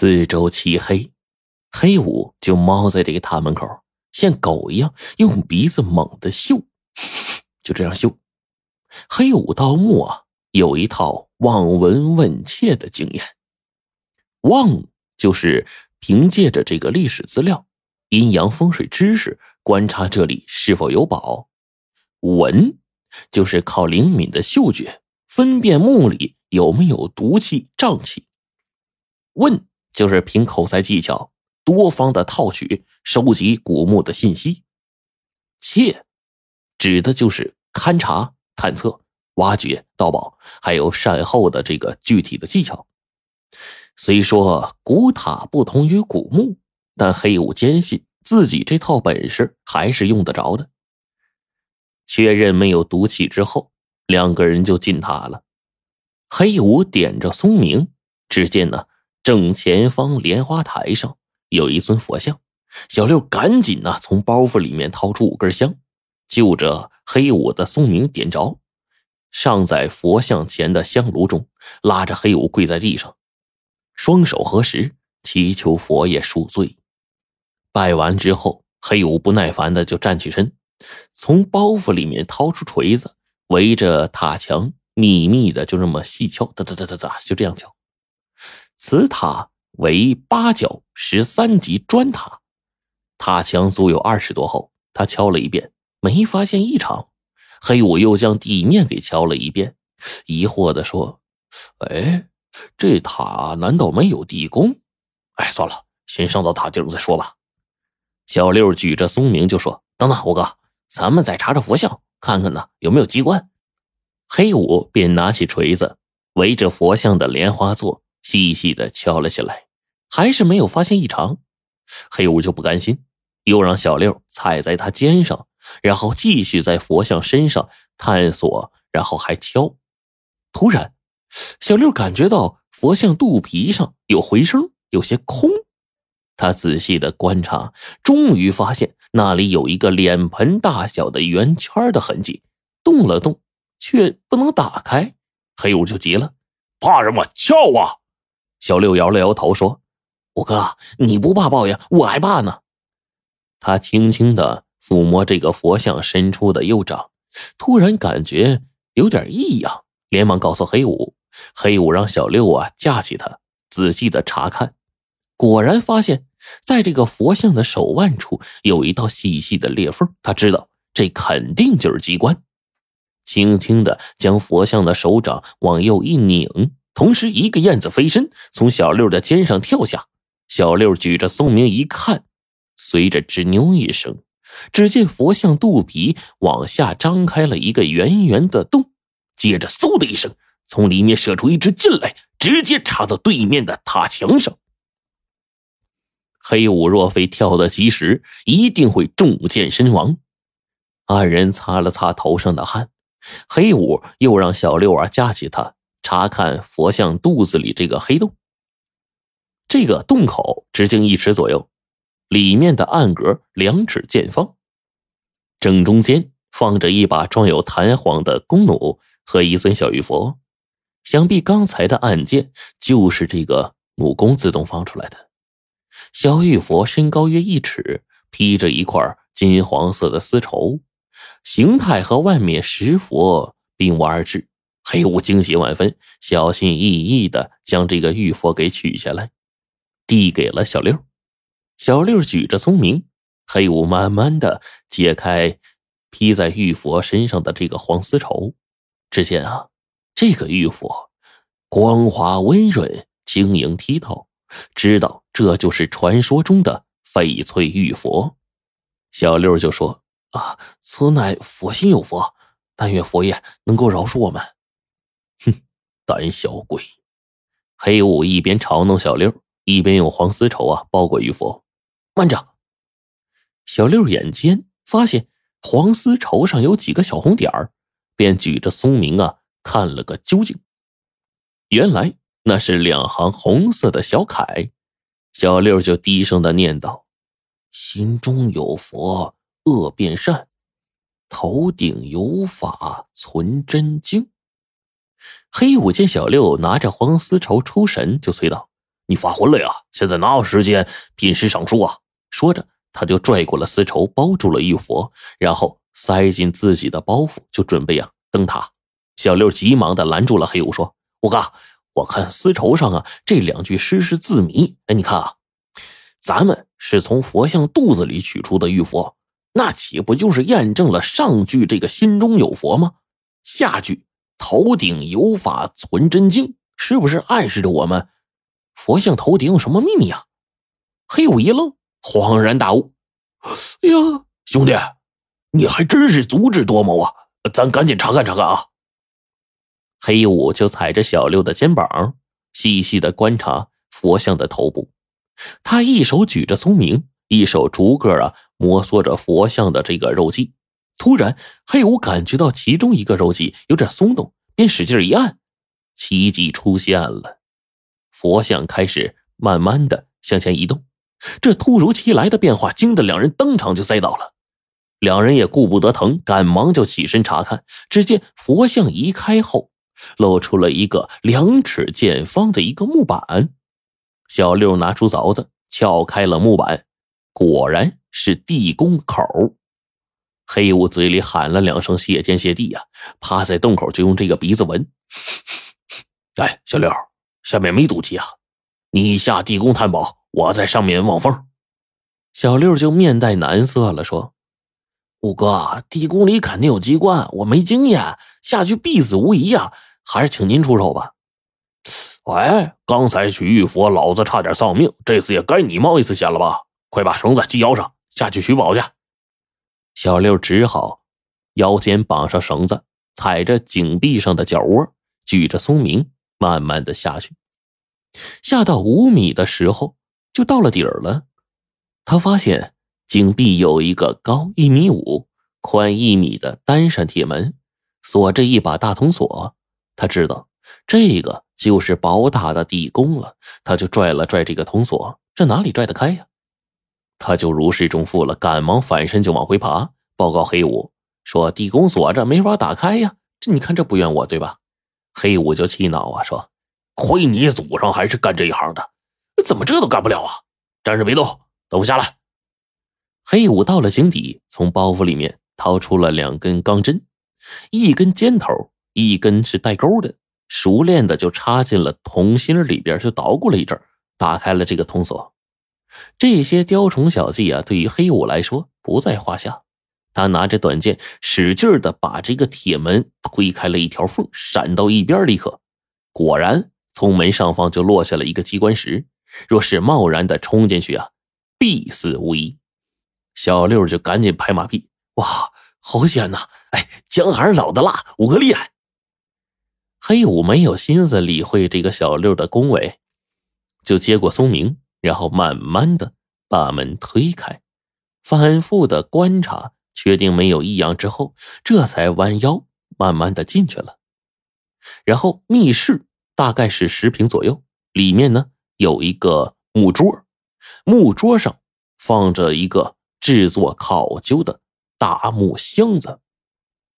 四周漆黑，黑五就猫在这个塔门口，像狗一样用鼻子猛地嗅，就这样嗅。黑五盗墓啊，有一套望闻问切的经验。望就是凭借着这个历史资料、阴阳风水知识，观察这里是否有宝；闻就是靠灵敏的嗅觉，分辨墓里有没有毒气、瘴气；问就是凭口才技巧，多方的套取、收集古墓的信息；切指的就是勘察。探测、挖掘、盗宝，还有善后的这个具体的技巧。虽说古塔不同于古墓，但黑五坚信自己这套本事还是用得着的。确认没有毒气之后，两个人就进塔了。黑五点着松明，只见呢正前方莲花台上有一尊佛像。小六赶紧呢从包袱里面掏出五根香。就着黑五的松明点着，上在佛像前的香炉中，拉着黑五跪在地上，双手合十，祈求佛爷恕罪。拜完之后，黑五不耐烦的就站起身，从包袱里面掏出锤子，围着塔墙秘密的就这么细敲，哒哒哒哒哒，就这样敲。此塔为八角十三级砖塔，塔墙足有二十多厚。他敲了一遍。没发现异常，黑五又将地面给敲了一遍，疑惑的说：“哎，这塔难道没有地宫？哎，算了，先上到塔顶再说吧。”小六举着松明就说：“等等，五哥，咱们再查查佛像，看看呢有没有机关。”黑五便拿起锤子，围着佛像的莲花座细细的敲了起来，还是没有发现异常。黑五就不甘心，又让小六踩在他肩上。然后继续在佛像身上探索，然后还敲。突然，小六感觉到佛像肚皮上有回声，有些空。他仔细的观察，终于发现那里有一个脸盆大小的圆圈的痕迹，动了动，却不能打开。黑五就急了：“怕什么？撬啊！”小六摇了摇头说：“五哥，你不怕报应，我还怕呢。”他轻轻的。抚摸这个佛像伸出的右掌，突然感觉有点异样，连忙告诉黑五。黑五让小六啊架起他，仔细的查看，果然发现，在这个佛像的手腕处有一道细细的裂缝。他知道这肯定就是机关，轻轻的将佛像的手掌往右一拧，同时一个燕子飞身从小六的肩上跳下。小六举着松明一看，随着吱扭一声。只见佛像肚皮往下张开了一个圆圆的洞，接着嗖的一声，从里面射出一支箭来，直接插到对面的塔墙上。黑五若非跳得及时，一定会中箭身亡。二人擦了擦头上的汗，黑五又让小六儿架起他，查看佛像肚子里这个黑洞。这个洞口直径一尺左右。里面的暗格两尺见方，正中间放着一把装有弹簧的弓弩和一尊小玉佛，想必刚才的暗箭就是这个弩弓自动放出来的。小玉佛身高约一尺，披着一块金黄色的丝绸，形态和外面石佛并无二致。黑五惊喜万分，小心翼翼的将这个玉佛给取下来，递给了小六。小六举着聪明，黑五慢慢的解开披在玉佛身上的这个黄丝绸。只见啊，这个玉佛光滑温润、晶莹剔透，知道这就是传说中的翡翠玉佛。小六就说：“啊，此乃佛心有佛，但愿佛爷能够饶恕我们。”哼，胆小鬼！黑五一边嘲弄小六，一边用黄丝绸啊包裹玉佛。慢着！小六眼尖，发现黄丝绸上有几个小红点儿，便举着松明啊看了个究竟。原来那是两行红色的小楷。小六就低声的念道：“心中有佛，恶变善；头顶有法，存真经。”黑五见小六拿着黄丝绸出神，就催道：“你发昏了呀？现在哪有时间品诗赏书啊？说着，他就拽过了丝绸，包住了玉佛，然后塞进自己的包袱，就准备啊登塔。小六急忙的拦住了黑五，说：“五哥，我看丝绸上啊这两句诗是字谜。哎，你看啊，咱们是从佛像肚子里取出的玉佛，那岂不就是验证了上句这个心中有佛吗？下句头顶有法存真经，是不是暗示着我们佛像头顶有什么秘密啊？”黑五一愣。恍然大悟，哎呀，兄弟，你还真是足智多谋啊！咱赶紧查看查看啊！黑五就踩着小六的肩膀，细细的观察佛像的头部。他一手举着松明，一手逐个啊摩挲着佛像的这个肉髻。突然，黑五感觉到其中一个肉髻有点松动，便使劲一按，奇迹出现了，佛像开始慢慢的向前移动。这突如其来的变化惊得两人当场就栽倒了，两人也顾不得疼，赶忙就起身查看。只见佛像移开后，露出了一个两尺见方的一个木板。小六拿出凿子撬开了木板，果然是地宫口。黑五嘴里喊了两声“谢天谢地”呀，趴在洞口就用这个鼻子闻。哎，小六，下面没毒气啊，你下地宫探宝。我在上面望风，小六就面带难色了，说：“五哥，地宫里肯定有机关，我没经验，下去必死无疑啊！还是请您出手吧。”喂，刚才取玉佛，老子差点丧命，这次也该你冒一次险了吧？快把绳子系腰上，下去取宝去。小六只好腰间绑上绳子，踩着井壁上的脚窝，举着松明，慢慢的下去。下到五米的时候。就到了底儿了，他发现井壁有一个高一米五、宽一米的单扇铁门，锁着一把大铜锁。他知道这个就是宝塔的地宫了，他就拽了拽这个铜锁，这哪里拽得开呀？他就如释重负了，赶忙反身就往回爬，报告黑五说：“地宫锁着，没法打开呀。这你看这不怨我对吧？”黑五就气恼啊，说：“亏你祖上还是干这一行的。”怎么这都干不了啊！站着别动，等我下来。黑五到了井底，从包袱里面掏出了两根钢针，一根尖头，一根是带钩的，熟练的就插进了铜芯里边，就捣鼓了一阵，打开了这个铜锁。这些雕虫小技啊，对于黑五来说不在话下。他拿着短剑，使劲的把这个铁门推开了一条缝，闪到一边，立刻，果然从门上方就落下了一个机关石。若是贸然的冲进去啊，必死无疑。小六就赶紧拍马屁：“哇，好险呐！哎，姜还是老的辣，五哥厉害。”黑五没有心思理会这个小六的恭维，就接过松明，然后慢慢的把门推开，反复的观察，确定没有异样之后，这才弯腰慢慢的进去了。然后密室大概是十平左右，里面呢。有一个木桌，木桌上放着一个制作考究的大木箱子。